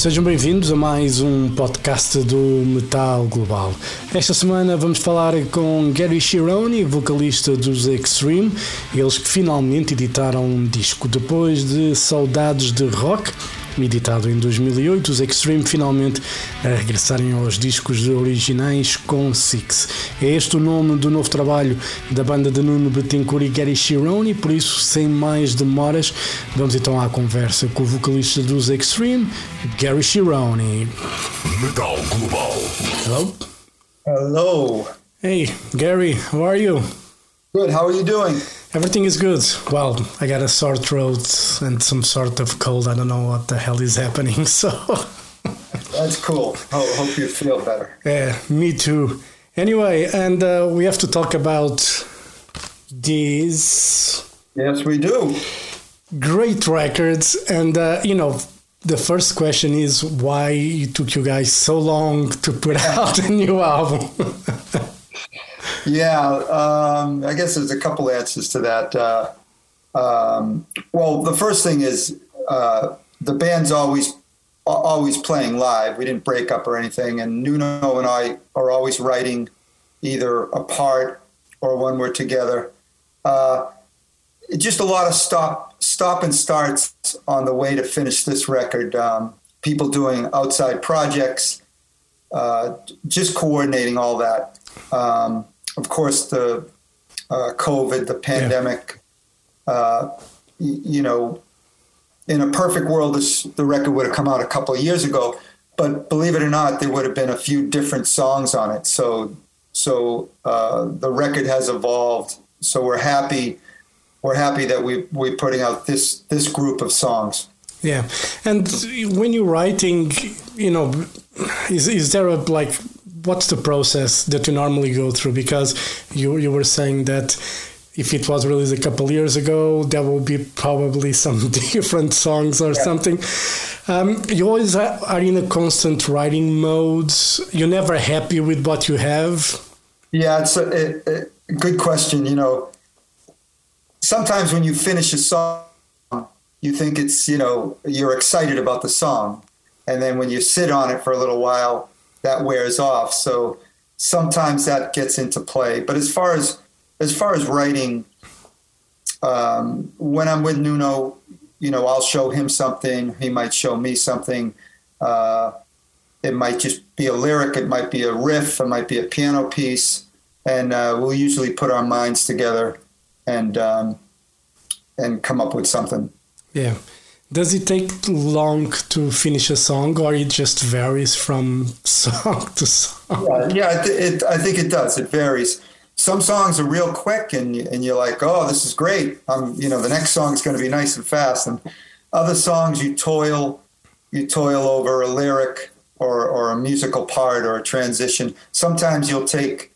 Sejam bem-vindos a mais um podcast do Metal Global. Esta semana vamos falar com Gary Chironi, vocalista dos Extreme, eles que finalmente editaram um disco. Depois de Saudades de Rock, editado em 2008, os Extreme finalmente a regressarem aos discos originais com Six. É este o nome do novo trabalho da banda de Nuno Betancourt e Gary Chironi, por isso, sem mais demoras, vamos então à conversa com o vocalista dos Extreme, Gary Chironi. Metal Global. Hello? Hello. Hey, Gary, how are you? Good. How are you doing? Everything is good. Well, I got a sore throat and some sort of cold. I don't know what the hell is happening. So, That's cool. Ho- hope you feel better. yeah, me too. Anyway, and uh, we have to talk about these Yes, we do. great records. And, uh, you know, the first question is why it took you guys so long to put out a new album? Yeah. Um, I guess there's a couple answers to that. Uh, um, well, the first thing is uh, the band's always always playing live. We didn't break up or anything, and Nuno and I are always writing either apart or when we're together. Uh, just a lot of stop stop and starts on the way to finish this record. Um, people doing outside projects, uh, just coordinating all that. Um, of course, the uh, COVID, the pandemic. Uh, y- you know, in a perfect world, this the record would have come out a couple of years ago. But believe it or not, there would have been a few different songs on it. So, so uh, the record has evolved. So we're happy. We're happy that we we're putting out this this group of songs. Yeah, and when you're writing, you know, is is there a like what's the process that you normally go through? Because you you were saying that if it was released a couple years ago, there will be probably some different songs or something. Um, you always are are in a constant writing mode. You're never happy with what you have. Yeah, it's a, it, it, good question. You know, sometimes when you finish a song, you think it's you know you're excited about the song, and then when you sit on it for a little while, that wears off. So sometimes that gets into play. But as far as as far as writing, um, when I'm with Nuno, you know, I'll show him something. He might show me something. Uh, it might just be a lyric. It might be a riff. It might be a piano piece, and uh, we'll usually put our minds together and um, and come up with something. Yeah. Does it take long to finish a song, or it just varies from song to song? Yeah, yeah it, it, I think it does. It varies. Some songs are real quick, and you- and you're like, oh, this is great. Um, you know, the next song is going to be nice and fast. And other songs, you toil, you toil over a lyric or or a musical part or a transition. Sometimes you'll take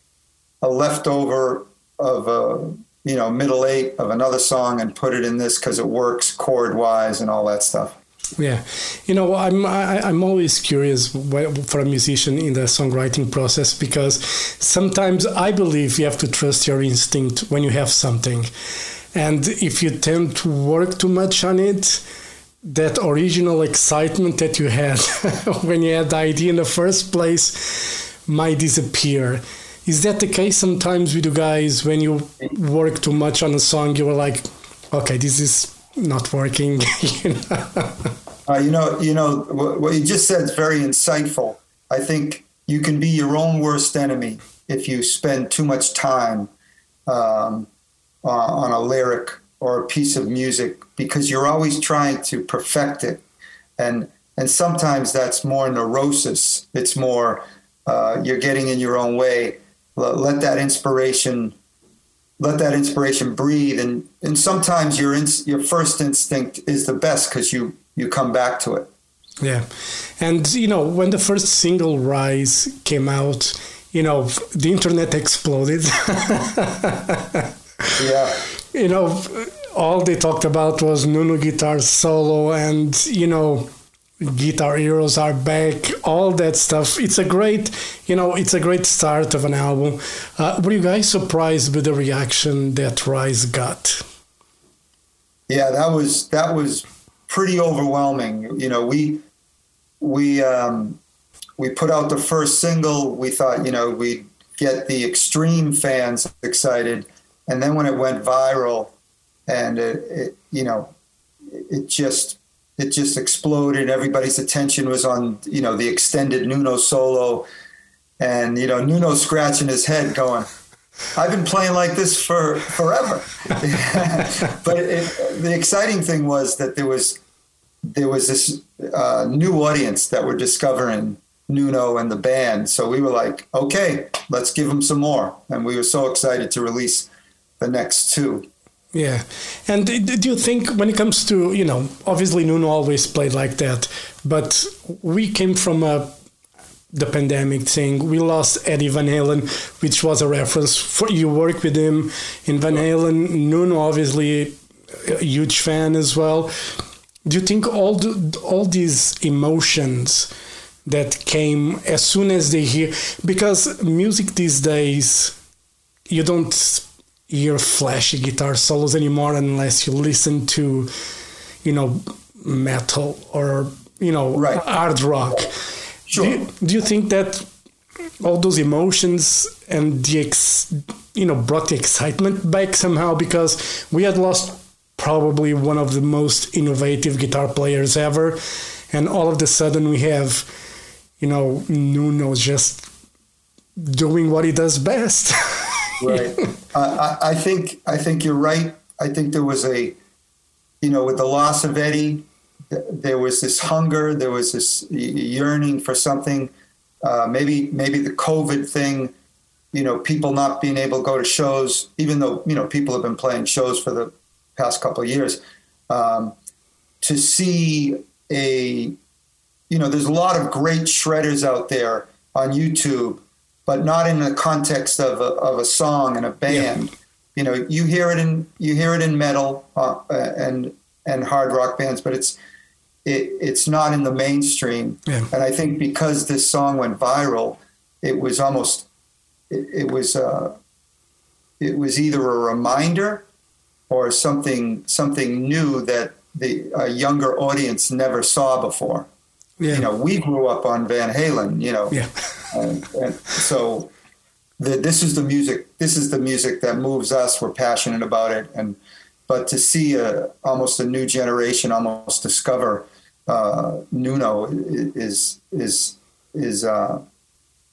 a leftover of a you know middle eight of another song and put it in this because it works chord wise and all that stuff. Yeah, you know, I'm I, I'm always curious for a musician in the songwriting process because sometimes I believe you have to trust your instinct when you have something, and if you tend to work too much on it, that original excitement that you had when you had the idea in the first place might disappear. Is that the case sometimes with you guys when you work too much on a song? You were like, okay, this is not working. you know? Uh, you know, you know what, what you just said is very insightful. I think you can be your own worst enemy if you spend too much time um, uh, on a lyric or a piece of music because you're always trying to perfect it, and and sometimes that's more neurosis. It's more uh, you're getting in your own way. Let, let that inspiration let that inspiration breathe and and sometimes your ins- your first instinct is the best because you you come back to it Yeah. And, you know, when the first single Rise came out, you know, the internet exploded. yeah you know, all they talked about was Nuno guitar solo and, you know, guitar heroes are back all that stuff. It's a great you know it's a great start of an album. Uh, were you guys surprised with the reaction that rise got? Yeah that was that was pretty overwhelming. You know we we um we put out the first single. We thought you know we'd get the extreme fans excited. And then when it went viral and it, it you know it just it just exploded. Everybody's attention was on, you know, the extended Nuno solo, and you know, Nuno scratching his head, going, "I've been playing like this for forever." but it, the exciting thing was that there was there was this uh, new audience that were discovering Nuno and the band. So we were like, "Okay, let's give them some more," and we were so excited to release the next two. Yeah. And do you think when it comes to, you know, obviously Nuno always played like that, but we came from a the pandemic thing. We lost Eddie Van Halen, which was a reference for you work with him in Van Halen. Nuno obviously a huge fan as well. Do you think all the, all these emotions that came as soon as they hear because music these days you don't hear flashy guitar solos anymore unless you listen to, you know, metal or you know right. hard rock. Sure. Do you, do you think that all those emotions and the ex, you know brought the excitement back somehow because we had lost probably one of the most innovative guitar players ever, and all of a sudden we have, you know, Nuno just doing what he does best. right. Uh, I, I think I think you're right. I think there was a, you know, with the loss of Eddie, there was this hunger, there was this yearning for something. Uh, maybe maybe the COVID thing, you know, people not being able to go to shows, even though you know people have been playing shows for the past couple of years. Um, to see a, you know, there's a lot of great shredders out there on YouTube but not in the context of a, of a song and a band. Yeah. You know, you hear it in you hear it in metal uh, and and hard rock bands, but it's it, it's not in the mainstream. Yeah. And I think because this song went viral, it was almost it, it was uh, it was either a reminder or something something new that the a younger audience never saw before. Yeah. You know, we grew up on Van Halen. You know, yeah. and, and so the, this is the music. This is the music that moves us. We're passionate about it, and but to see a almost a new generation almost discover uh, Nuno is is is uh,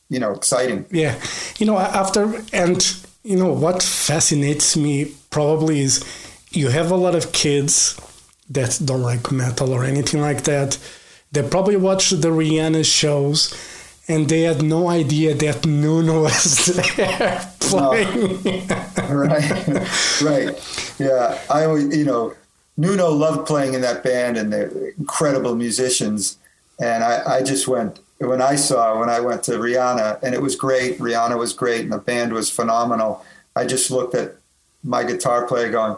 you know exciting. Yeah, you know after and you know what fascinates me probably is you have a lot of kids that don't like metal or anything like that they probably watched the Rihanna shows and they had no idea that Nuno was there playing. No. right, right. Yeah, I always, you know, Nuno loved playing in that band and they're incredible musicians. And I, I just went, when I saw, when I went to Rihanna, and it was great, Rihanna was great and the band was phenomenal. I just looked at my guitar player going,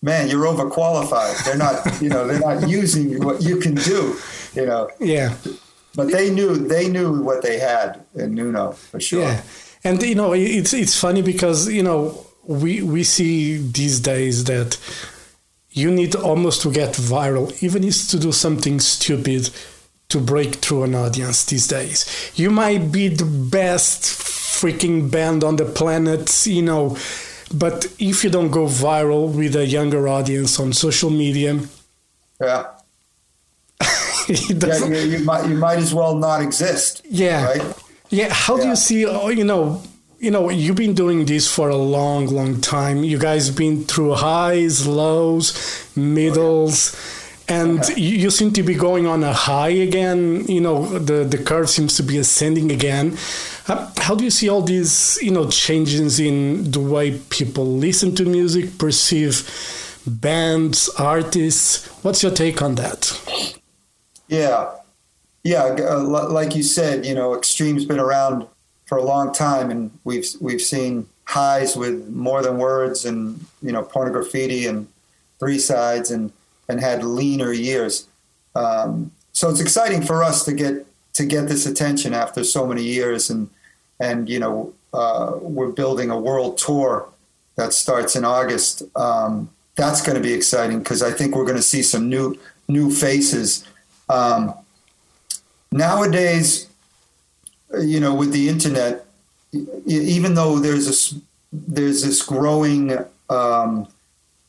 man, you're overqualified. They're not, you know, they're not using what you can do, you know. Yeah. But they knew they knew what they had in Nuno for sure. Yeah. And you know, it's it's funny because, you know, we we see these days that you need almost to get viral, even if to do something stupid to break through an audience these days. You might be the best freaking band on the planet, you know, but if you don't go viral with a younger audience on social media, yeah, yeah you, you, might you might as well not exist. Yeah, right. Yeah. How yeah. do you see? Oh, you know, you know, you've been doing this for a long, long time. You guys been through highs, lows, middles. and okay. you, seem to be going on a high again. You know, the the curve seems to be ascending again. Uh, how do you see all these, you know, changes in the way people listen to music, perceive bands, artists? What's your take on that? Yeah, yeah. Uh, like you said, you know, extreme's been around for a long time, and we've we've seen highs with more than words, and you know, pornography and three sides, and and had leaner years. Um, so it's exciting for us to get to get this attention after so many years, and and you know uh, we're building a world tour that starts in August. Um, that's going to be exciting because I think we're going to see some new new faces. Um, nowadays, you know, with the internet, even though there's a there's this growing um,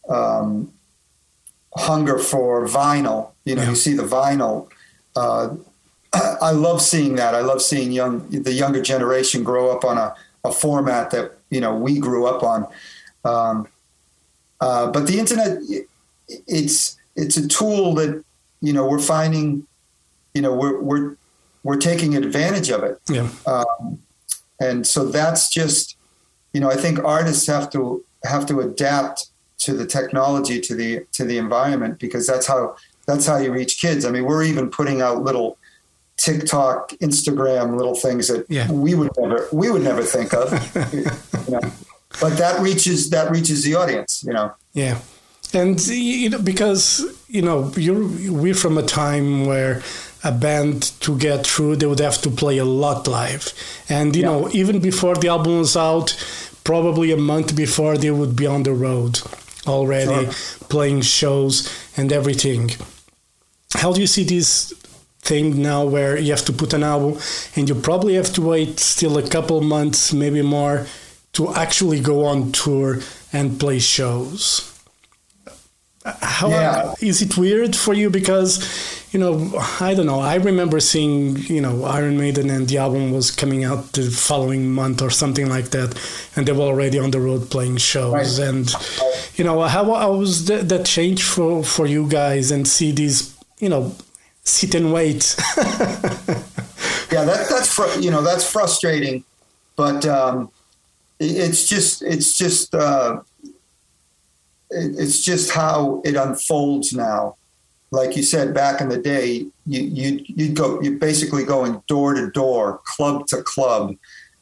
um, hunger for vinyl. You know, yeah. you see the vinyl. Uh, I love seeing that. I love seeing young the younger generation grow up on a, a format that you know we grew up on. Um, uh, but the internet, it's it's a tool that you know we're finding. You know, we're we're we're taking advantage of it. Yeah. Um, and so that's just, you know, I think artists have to have to adapt to the technology, to the to the environment, because that's how that's how you reach kids. I mean, we're even putting out little TikTok, Instagram, little things that yeah. we would never we would never think of. you know. But that reaches that reaches the audience, you know. Yeah, and you know because you know you're we're from a time where a band to get through they would have to play a lot live, and you yeah. know even before the album was out, probably a month before they would be on the road already sure. playing shows and everything. How do you see this thing now where you have to put an album and you probably have to wait still a couple months, maybe more, to actually go on tour and play shows? How yeah. is it weird for you? Because you know, I don't know. I remember seeing, you know, Iron Maiden and the album was coming out the following month or something like that, and they were already on the road playing shows. Right. And you know, how, how was that, that change for for you guys and see these, you know, sit and wait? yeah, that, that's fr- you know that's frustrating, but um, it's just it's just uh, it's just how it unfolds now like you said back in the day, you you you'd go you're basically going door to door, club to club,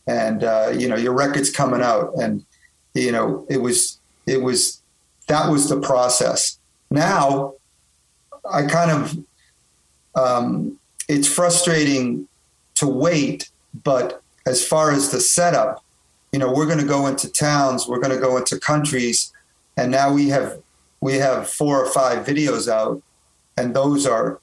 and uh, you know your record's coming out, and you know it was it was that was the process. Now, I kind of um, it's frustrating to wait, but as far as the setup, you know, we're going to go into towns, we're going to go into countries, and now we have we have four or five videos out and those are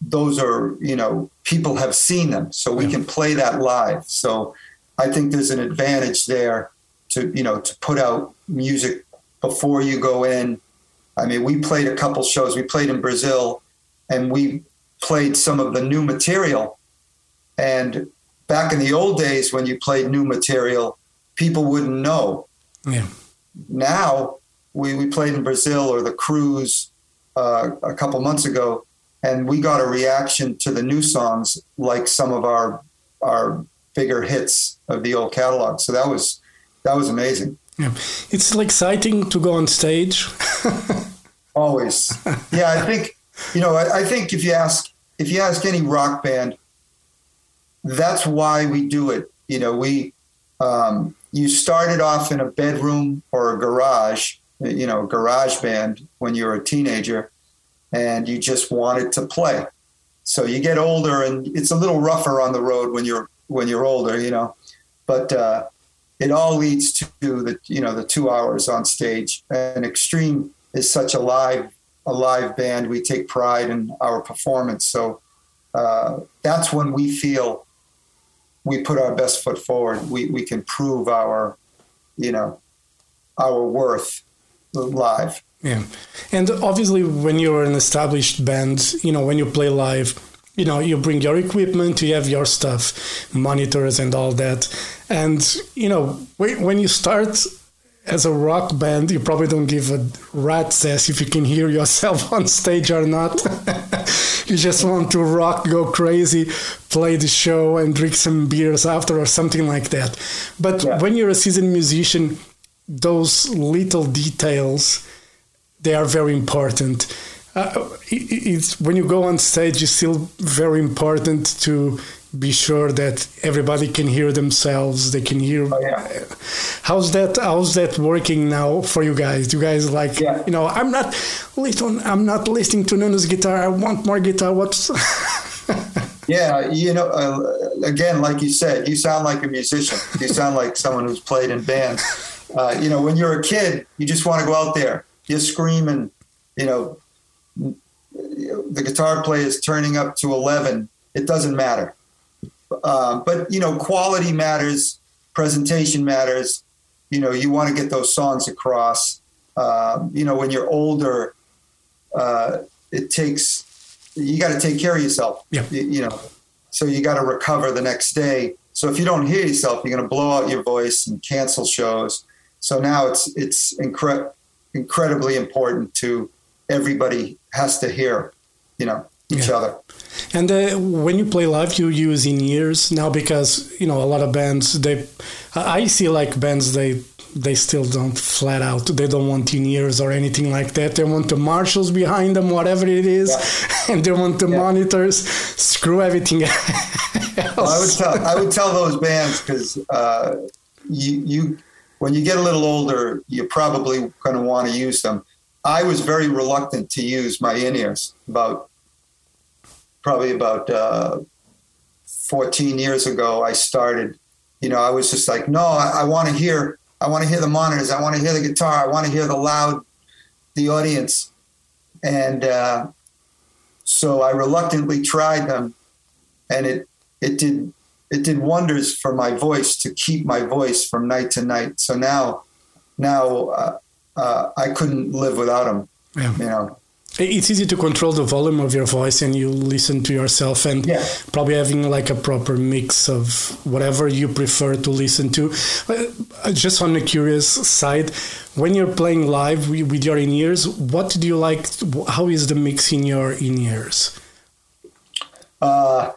those are you know people have seen them so we can play that live. So i think there's an advantage there to you know to put out music before you go in. I mean we played a couple shows. We played in brazil and we played some of the new material. And back in the old days when you played new material people wouldn't know. Yeah. Now we, we played in brazil or the cruise uh, a couple months ago, and we got a reaction to the new songs like some of our our bigger hits of the old catalog. So that was that was amazing. Yeah, it's exciting to go on stage. Always, yeah. I think you know. I, I think if you ask if you ask any rock band, that's why we do it. You know, we um, you started off in a bedroom or a garage you know, garage band when you were a teenager and you just wanted to play. So you get older and it's a little rougher on the road when you're when you're older, you know. But uh, it all leads to the you know the two hours on stage. And Extreme is such a live a live band. We take pride in our performance. So uh, that's when we feel we put our best foot forward. We we can prove our you know our worth live. Yeah, and obviously, when you're an established band, you know, when you play live, you know, you bring your equipment, you have your stuff, monitors, and all that. And you know, when you start as a rock band, you probably don't give a rat's ass if you can hear yourself on stage or not. you just want to rock, go crazy, play the show, and drink some beers after or something like that. But yeah. when you're a seasoned musician, those little details they are very important. Uh, it's when you go on stage, it's still very important to be sure that everybody can hear themselves. They can hear. Oh, yeah. How's that? How's that working now for you guys? Do you guys like? Yeah. You know, I'm not listening. I'm not listening to Nuno's guitar. I want more guitar. What's? Yeah, you know, uh, again, like you said, you sound like a musician. You sound like someone who's played in bands. Uh, you know, when you're a kid, you just want to go out there. You're screaming, you know, the guitar player is turning up to 11. It doesn't matter. Uh, but, you know, quality matters, presentation matters. You know, you want to get those songs across. Um, you know, when you're older, uh, it takes you got to take care of yourself. Yeah. You, you know, so you got to recover the next day. So if you don't hear yourself, you're going to blow out your voice and cancel shows. So now it's it's incre- incredibly important to everybody has to hear, you know, each Yeah. other. And uh, when you play live, you use in ears now because you know a lot of bands. They, I see like bands they they still don't flat out. They don't want in ears or anything like that. They want the Marshalls behind them, whatever it is, and they want the Yeah. monitors. Screw everything else. I would tell I would tell those bands because uh, you you when you get a little older, you're probably going to want to use them. I was very reluctant to use my in ears about probably about uh, 14 years ago. I started, you know, I was just like, no, I, I want to hear, I want to hear the monitors, I want to hear the guitar, I want to hear the loud, the audience, and uh, so I reluctantly tried them, and it it did it did wonders for my voice to keep my voice from night to night. So now now uh, uh, I couldn't live without them. Yeah. You know. It's easy to control the volume of your voice and you listen to yourself and Yeah. probably having like a proper mix of whatever you prefer to listen to. Uh, Just on the curious side, when you're playing live with your in ears, what do you like? How is the mix in your in ears? Uh,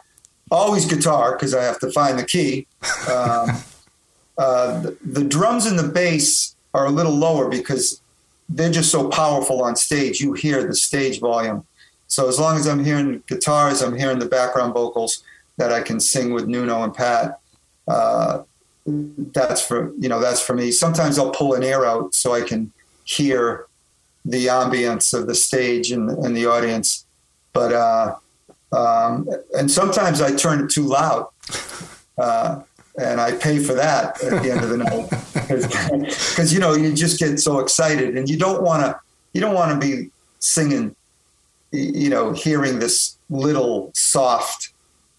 always guitar because I have to find the key. Um, uh, the, the drums and the bass are a little lower because they're just so powerful on stage. You hear the stage volume. So as long as I'm hearing guitars, I'm hearing the background vocals that I can sing with Nuno and Pat. Uh, that's for you know that's for me. Sometimes I'll pull an air out so I can hear the ambience of the stage and, and the audience. But uh, um, and sometimes I turn it too loud, uh, and I pay for that at the end of the night because you know you just get so excited and you don't want to you don't want to be singing, you know, hearing this little soft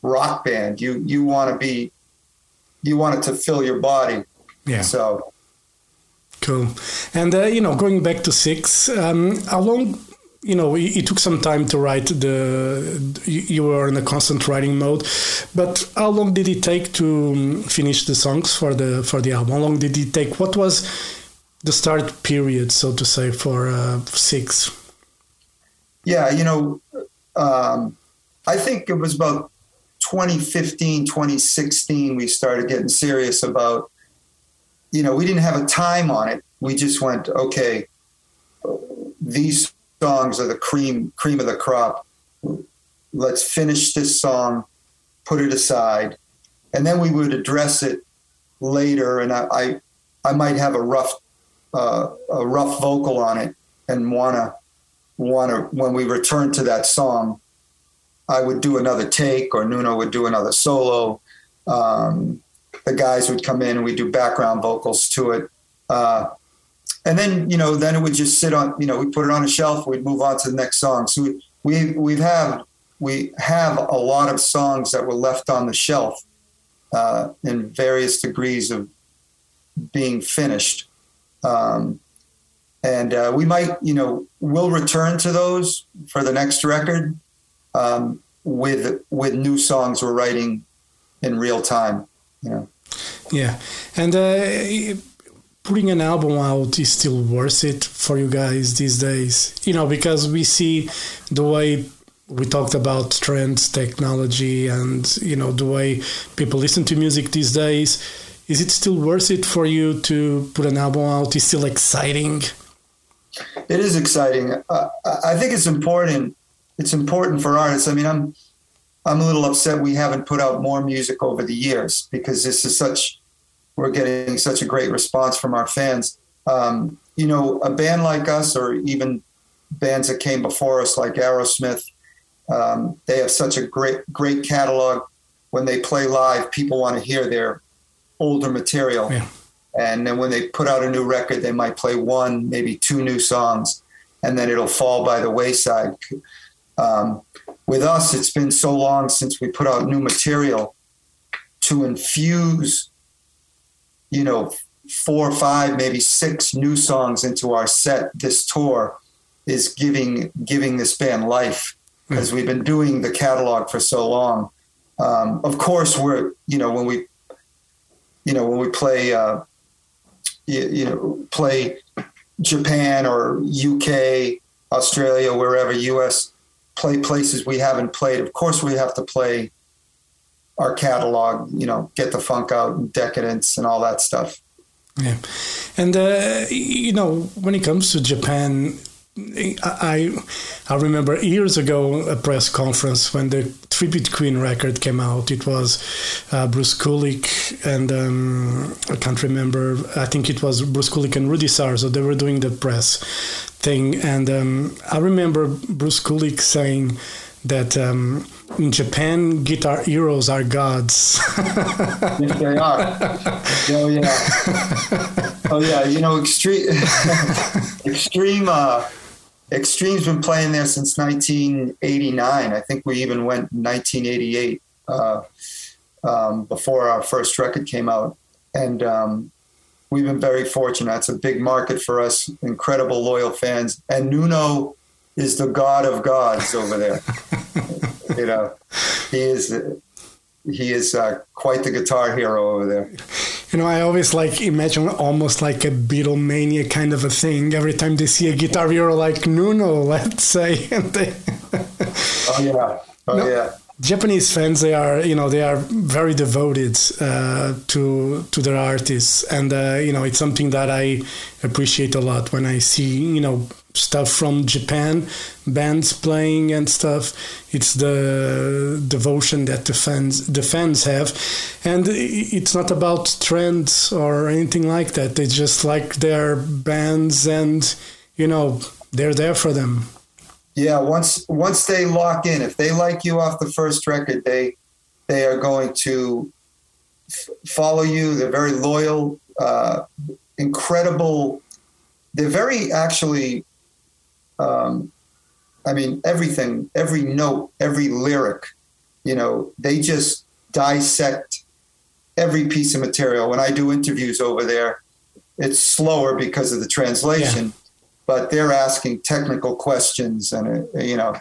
rock band. You you want to be you want it to fill your body. Yeah. So Cool. And uh, you know, going back to six, um, how long? You know, it, took some time to write the. You, you were in a constant writing mode, but how long did it take to um, finish the songs for the for the album? How long did it take? What was the start period, so to say, for uh, six? Yeah, you know, um, I think it was about 2015, 2016, we started getting serious about, you know, we didn't have a time on it. We just went, okay, these songs are the cream, cream of the crop. Let's finish this song, put it aside. And then we would address it later. And I, I, I might have a rough, uh, a rough vocal on it and want to when we return to that song i would do another take or nuno would do another solo um, the guys would come in and we'd do background vocals to it uh, and then you know then it would just sit on you know we put it on a shelf we'd move on to the next song. So we we we've have we have a lot of songs that were left on the shelf uh, in various degrees of being finished. Um, and uh, we might, you know, we'll return to those for the next record um, with with new songs we're writing in real time. You know, Yeah, and uh, putting an album out is still worth it for you guys these days. You know, because we see the way we talked about trends, technology, and you know the way people listen to music these days. Is it still worth it for you to put an album out? Is still exciting? it is exciting. Uh, I think it's important. It's important for artists. I mean, I'm I'm a little upset we haven't put out more music over the years because this is such we're getting such a great response from our fans. Um, you know, a band like us, or even bands that came before us, like Aerosmith, Um, they have such a great great catalog. When they play live, people want to hear their older material. Yeah. And then when they put out a new record, they might play one, maybe two new songs, and then it'll fall by the wayside. Um, with us, it's been so long since we put out new material to infuse, you know, four, five, maybe six new songs into our set. This tour is giving giving this band life because we've been doing the catalog for so long. Um, of course, we're you know when we you know when we play uh, you, you know play Japan or UK, Australia, wherever US play places we haven't played. Of course, we have to play our catalog. You know, get the funk out and decadence and all that stuff. Yeah, and uh, you know when it comes to Japan, I I remember years ago a press conference when the Tribute Queen record came out. It was uh, Bruce Kulick and um, I can't remember. I think it was Bruce Kulick and Rudy Sarzo. They were doing the press thing, and um, I remember Bruce Kulick saying that um, in Japan, guitar heroes are gods. yes, they are. Oh yeah. Oh yeah. You know, extreme, extreme. Uh, Extreme's been playing there since 1989. I think we even went 1988 uh, um, before our first record came out, and um, we've been very fortunate. It's a big market for us. Incredible loyal fans, and Nuno is the god of gods over there. You know, he is he is uh, quite the guitar hero over there. You know, I always like imagine almost like a Beatlemania kind of a thing. Every time they see a guitar hero like Nuno, let's say, and they. oh yeah, oh no, yeah. Japanese fans, they are, you know, they are very devoted uh, to to their artists, and uh, you know, it's something that I appreciate a lot when I see, you know, stuff from Japan, bands playing and stuff. It's the devotion that the fans the fans have, and it's not about trends or anything like that. They just like their bands, and you know they're there for them. Yeah, once once they lock in, if they like you off the first record, they they are going to f- follow you. They're very loyal, uh, incredible. They're very actually um, I mean, everything, every note, every lyric, you know, they just dissect every piece of material. When I do interviews over there, it's slower because of the translation, yeah. But they're asking technical questions, and uh, you know,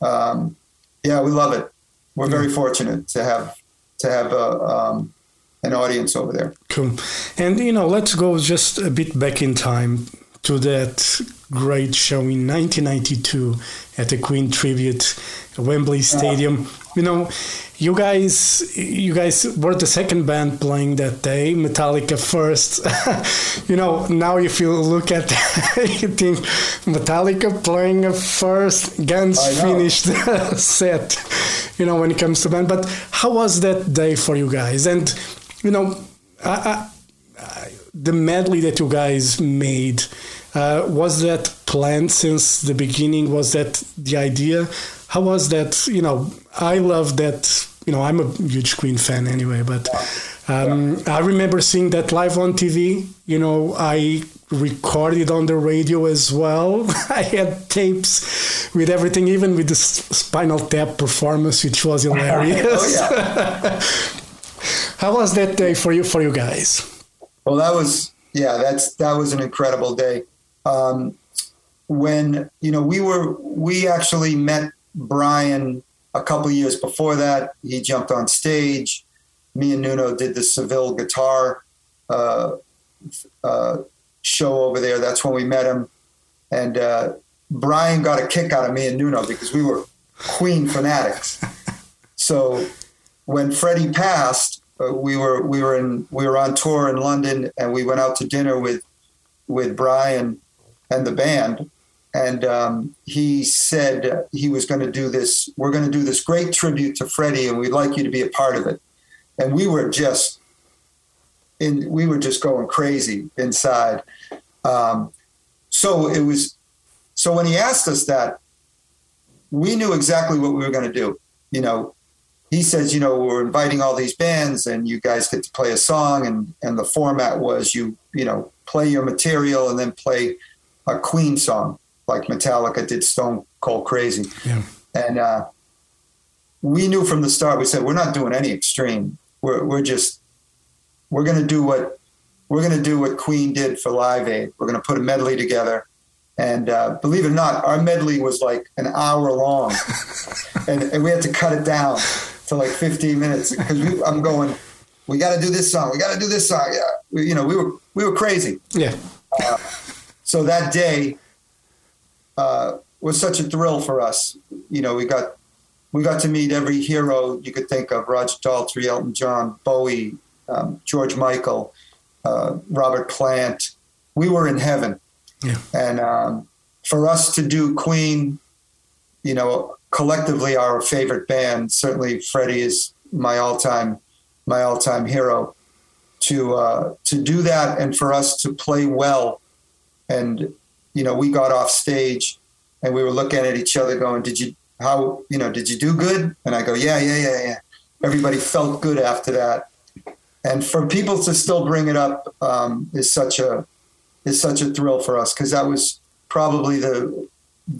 um, yeah, we love it. We're very fortunate to have to have a, um, an audience over there. Cool, and you know, let's go just a bit back in time to that great show in 1992 at the Queen Tribute, Wembley Stadium. You know, you guys, you guys were the second band playing that day. Metallica first. you know, now if you look at, you think Metallica playing a first, Guns finished set. You know, when it comes to band. But how was that day for you guys? And you know, I, I, the medley that you guys made uh, was that planned since the beginning? Was that the idea? How was that? You know, I love that. You know, I'm a huge Queen fan anyway, but um, yeah. I remember seeing that live on TV. You know, I recorded on the radio as well. I had tapes with everything, even with the Spinal Tap performance, which was hilarious. oh, How was that day for you? For you guys? Well, that was yeah. That's that was an incredible day um, when you know we were we actually met Brian a couple years before that. He jumped on stage. Me and Nuno did the Seville guitar uh, uh, show over there. That's when we met him, and uh, Brian got a kick out of me and Nuno because we were Queen fanatics. So when Freddie passed, uh, we were we were in we were on tour in London, and we went out to dinner with with Brian and the band. And um, he said he was going to do this. We're going to do this great tribute to Freddie, and we'd like you to be a part of it. And we were just, in, we were just going crazy inside. Um, so it was. So when he asked us that, we knew exactly what we were going to do. You know, he says, you know, we're inviting all these bands and you guys get to play a song and, and the format was you, you know, play your material and then play a Queen song like Metallica did Stone Cold Crazy. Yeah. And uh, we knew from the start, we said, we're not doing any extreme. We're, we're just, we're going to do what, we're going to do what Queen did for Live Aid. We're going to put a medley together. And uh, believe it or not, our medley was like an hour long, and, and we had to cut it down to like 15 minutes because I'm going, we got to do this song, we got to do this song. Yeah, we, you know, we were we were crazy. Yeah. Uh, so that day uh, was such a thrill for us. You know, we got we got to meet every hero you could think of: Roger Daltrey, Elton John, Bowie, um, George Michael, uh, Robert Plant. We were in heaven. Yeah. And um, for us to do Queen, you know, collectively our favorite band. Certainly, Freddie is my all-time my all-time hero. To uh, to do that and for us to play well, and you know, we got off stage and we were looking at each other, going, "Did you how you know? Did you do good?" And I go, "Yeah, yeah, yeah, yeah." Everybody felt good after that, and for people to still bring it up um, is such a is such a thrill for us because that was probably the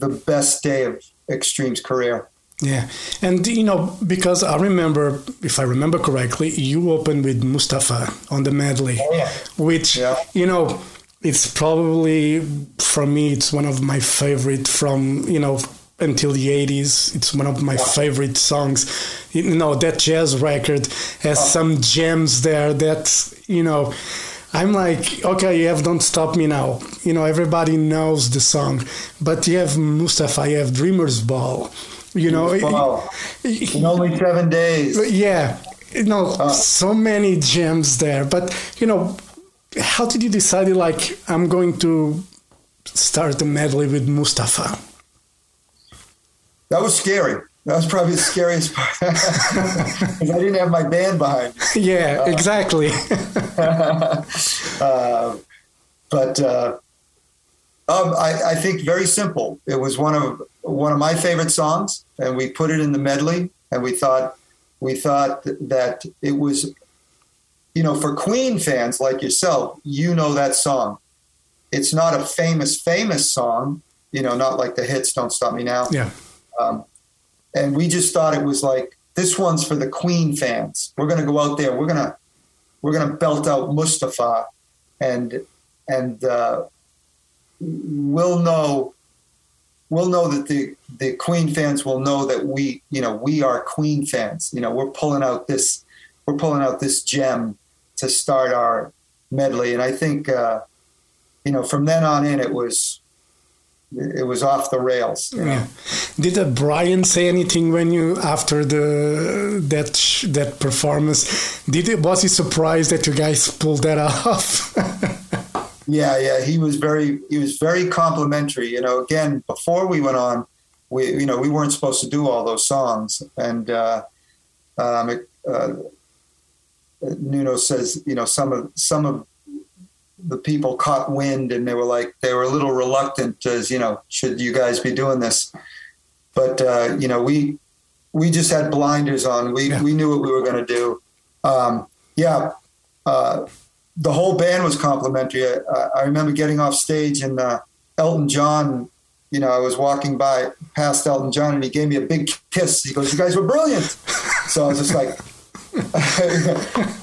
the best day of Extreme's career. Yeah, and you know because I remember, if I remember correctly, you opened with Mustapha on the medley, Oh, yeah. which Yeah. you know it's probably for me it's one of my favorite from you know until the 80s it's one of my favorite songs. You know that jazz record has uh-huh. some gems there that you know i'm like okay you have don't stop me now. You know everybody knows the song. But you have Mustapha you have dreamers ball. You know Wow. In only seven days. yeah. You know uh. so many gems there. But you know how did you decide like i'm going to start a medley with Mustapha That was scary. That was probably the scariest part because I didn't have my band behind me. yeah exactly Uh, but uh, um, I, I think very simple. It was one of one of my favorite songs, and we put it in the medley. And we thought we thought that it was, you know, for Queen fans like yourself, you know that song. It's not a famous famous song, you know, not like the hits "Don't Stop Me Now." yeah Um, and we just thought it was like this one's for the Queen fans. We're gonna go out there. We're gonna we're gonna belt out Mustapha, and and uh, we'll know we'll know that the the Queen fans will know that we you know we are Queen fans. You know we're pulling out this we're pulling out this gem to start our medley, and I think uh, you know from then on in it was it was off the rails. You know? yeah did uh, brian say anything when you after the that sh- that performance did it was he surprised that you guys pulled that off Yeah, yeah, he was very he was very complimentary. You know, again, before we went on, we you know we weren't supposed to do all those songs, and uh, um, it, uh, Nuno says you know some of some of the people caught wind and they were like they were a little reluctant as you know should you guys be doing this, but uh, you know we we just had blinders on. We Yeah. we knew what we were going to do. Um, yeah. Uh, the whole band was complimentary. I, I remember getting off stage and uh, Elton John, you know, I was walking by past Elton John and he gave me a big kiss. He goes, "You guys were brilliant." So I was just like,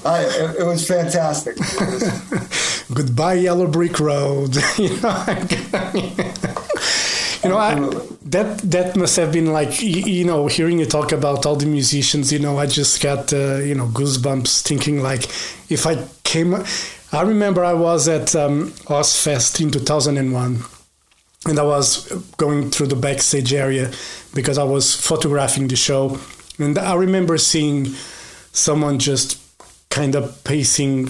I, it, it was fantastic. It was- goodbye yellow brick road. You know you know I, that that must have been like y- you know hearing you talk about all the musicians you know i just got uh, you know goosebumps thinking like if i came i remember i was at um, Ozzfest in 2001 and i was going through the backstage area because i was photographing the show. And i remember seeing someone just kind of pacing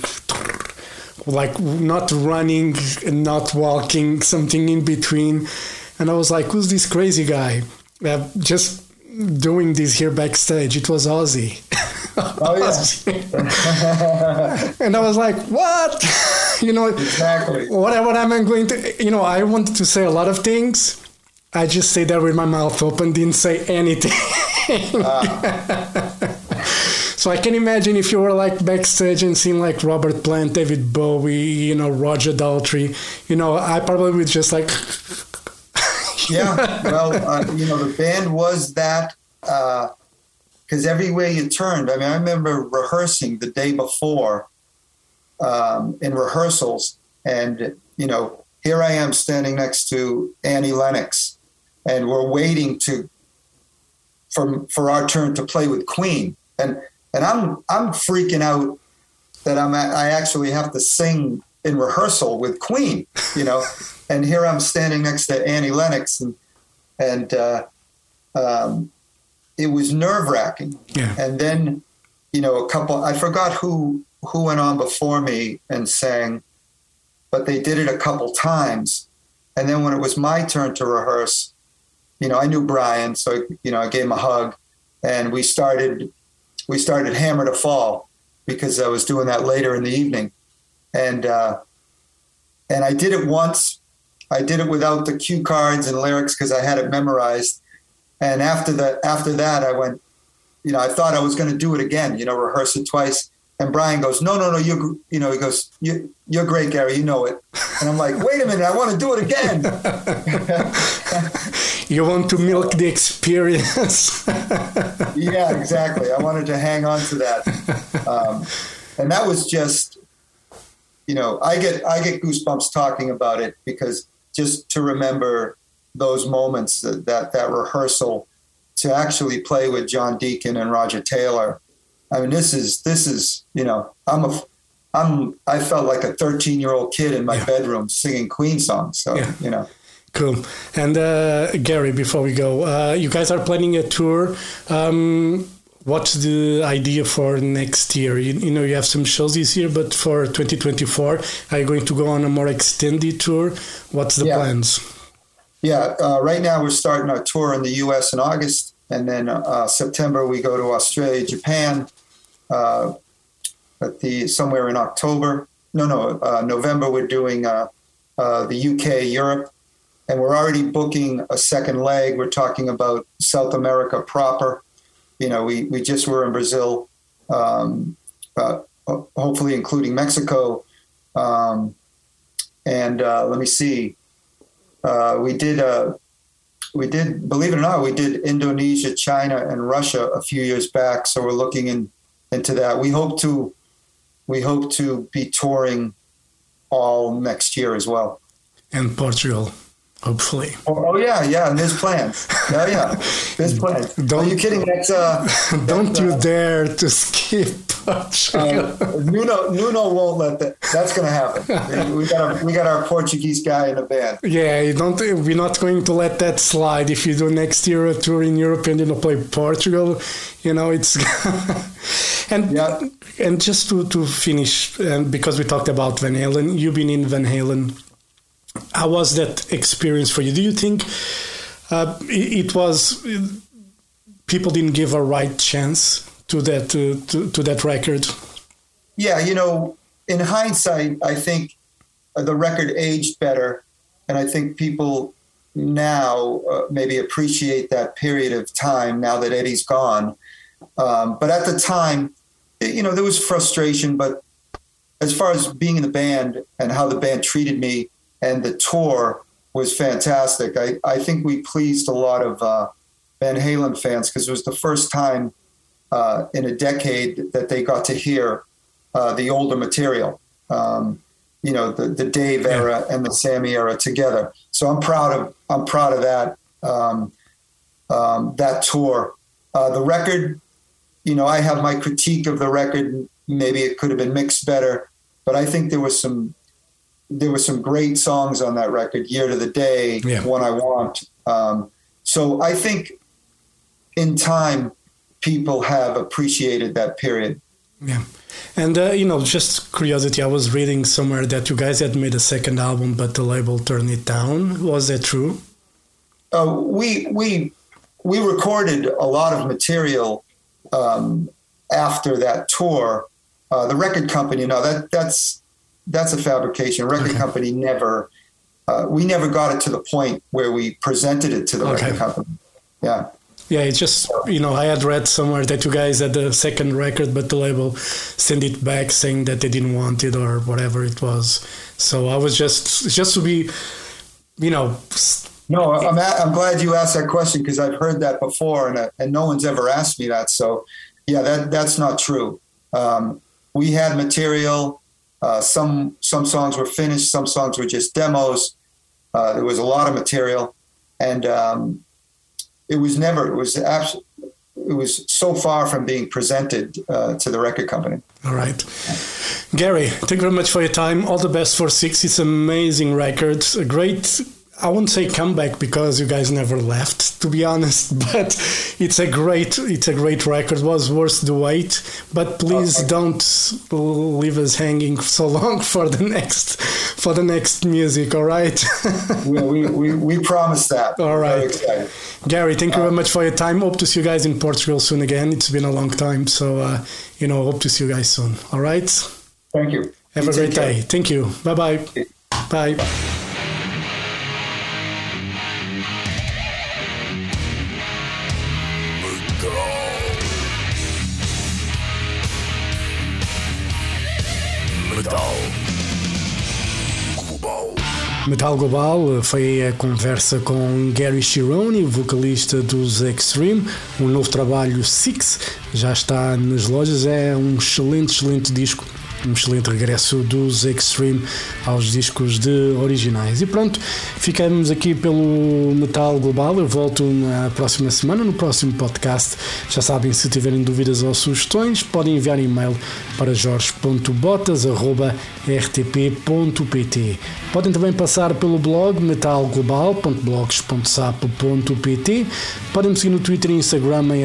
like not running and not walking, something in between. And I was like, who's this crazy guy? Uh, just doing this here backstage. It was Ozzy. Oh, yeah. Ozzy. and I was like, what? you know, Exactly. what, what am I going to, you know, I wanted to say a lot of things. I just stayed there with my mouth open, didn't say anything. so I can imagine if you were like backstage and seeing like Robert Plant, David Bowie, you know, Roger Daltrey, you know, I probably would just like. yeah, well, uh, you know, the band was that because uh, everywhere you turned. I mean, I remember rehearsing the day before um, in rehearsals, and you know, here I am standing next to Annie Lennox, and we're waiting to for for our turn to play with Queen, and and I'm I'm freaking out that I'm I actually have to sing in rehearsal with Queen, you know, and here I'm standing next to Annie Lennox, and and uh, um, it was nerve wracking. Yeah. And then, you know, a couple I forgot who who went on before me and sang, but they did it a couple times, and then when it was my turn to rehearse, you know, I knew Brian, so you know, I gave him a hug, and we started we started Hammer to Fall because I was doing that later in the evening, and uh, and I did it once. I did it without the cue cards and lyrics because I had it memorized, and after that, after that, I went, you know, I thought I was going to do it again, you know, rehearse it twice. And Brian goes, no, no, no, you, you know, he goes, you, you're great, Gary, you know it. And I'm like, wait a minute, I want to do it again. you want to milk the experience. yeah, exactly. I wanted to hang on to that, um, and that was just, you know, I get I get goosebumps talking about it because just to remember those moments that that, that rehearsal to actually play with John Deacon and Roger Taylor. I mean, this is this is you know I'm a I'm I felt like a 13 year old kid in my yeah. bedroom singing Queen songs. So yeah. you know. Cool. And uh, Gary, before we go, uh, you guys are planning a tour. Um, what's the idea for next year? You, you, know, you have some shows this year, but for 2024, are you going to go on a more extended tour? What's the yeah. plans? Yeah, uh, right now we're starting our tour in the U.S. in August, and then uh, September we go to Australia, Japan. Uh, at the somewhere in October, no, no, uh, November we're doing uh, the UK, Europe, and we're already booking a second leg. We're talking about South America proper. You know, we, we just were in Brazil, um, uh, hopefully including Mexico. Um, and uh, let me see, uh, we did uh, we did believe it or not, we did Indonesia, China, and Russia a few years back. So we're looking in, into that. We hope to we hope to be touring all next year as well. And Portugal hopefully. Oh, oh, yeah, yeah, and there's plans. Yeah, yeah, there's plans. Don't, Are you kidding? That's uh, don't that's, you uh, dare to skip. uh, Nuno, Nuno won't let that. That's going to happen. we got our, we got our Portuguese guy in the band. Yeah, you don't. We're not going to let that slide. If you do next year a tour in Europe and you know play Portugal, you know it's. and yeah. and just to to finish, and because we talked about Van Halen, you've been in Van Halen how was that experience for you? Do you think uh, it, it, was people didn't give a right chance to that uh, to, to that record? Yeah, you know, in hindsight, I think the record aged better, and I think people now uh, maybe appreciate that period of time now that Eddie's gone. Um, but at the time, you know, there was frustration. But as far as being in the band and how the band treated me, and the tour was fantastic. I, I think we pleased a lot of uh, Van Halen fans because it was the first time uh, in a decade that they got to hear uh, the older material. Um, you know, the, the Dave era and the Sammy era together. So I'm proud of I'm proud of that um, um, that tour. Uh, the record, you know, I have my critique of the record. Maybe it could have been mixed better, but I think there was some there were some great songs on that record year to the day yeah. one i want. Um, so i think in time people have appreciated that period. Yeah. And uh, you know just curiosity i was reading somewhere that you guys had made a second album but the label turned it down. Was that true? Uh, we we we recorded a lot of material um, after that tour. Uh, the record company you know that that's that's a fabrication. A record okay. company never uh, we never got it to the point where we presented it to the Okay. record company. Yeah. Yeah, it's just you know I had read somewhere that you guys had the second record, but the label sent it back saying that they didn't want it or whatever it was. So I was just just to be, you know, No, I'm, I'm glad you asked that question because I've heard that before, and uh, and no one's ever asked me that. So, yeah, that that's not true. Um, we had material. Uh, some some songs were finished. Some songs were just demos. Uh, there was a lot of material, and um, it was never. It was It was so far from being presented uh, to the record company. all right. Gary, thank you very much for your time. All the best for Six. It's an amazing record. A great, I won't say comeback because you guys never left, to be honest. But it's a great, it's a great record. was worth the wait. But please Okay. don't leave us hanging so long for the next, for the next music. All right. we, we, we, we promised that. All right. Gary, thank you very much for your time. Hope to see you guys in Portugal soon again. It's been a long time, so uh, you know, hope to see you guys soon. All right. Thank you. Have You a great care. day. Thank you. Bye bye bye. Metal Global foi a conversa com Gary Chironi, vocalista dos Extreme. Um novo trabalho, Six, já está nas lojas. É um excelente, excelente disco. Um excelente regresso dos Extreme aos discos de originais. E pronto, ficamos aqui pelo Metal Global. Eu volto na próxima semana, no próximo podcast. Já sabem, se tiverem dúvidas ou sugestões, podem enviar e-mail para jorge.botas.rtp.pt. Podem também passar pelo blog metalglobal.blogs.sapo.pt. Podem me seguir no Twitter e Instagram em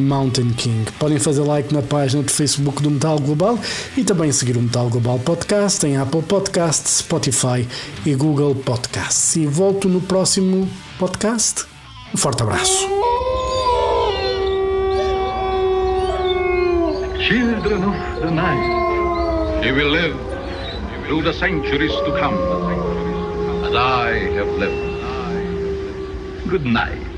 Mountain King. Podem fazer like na página do Facebook do Metal Global e também seguir o Metal Global Podcast em Apple Podcasts, Spotify e Google Podcasts. E volto no próximo podcast. Um forte abraço. Children of the night, you will live through the centuries to come, as I have lived. Good night.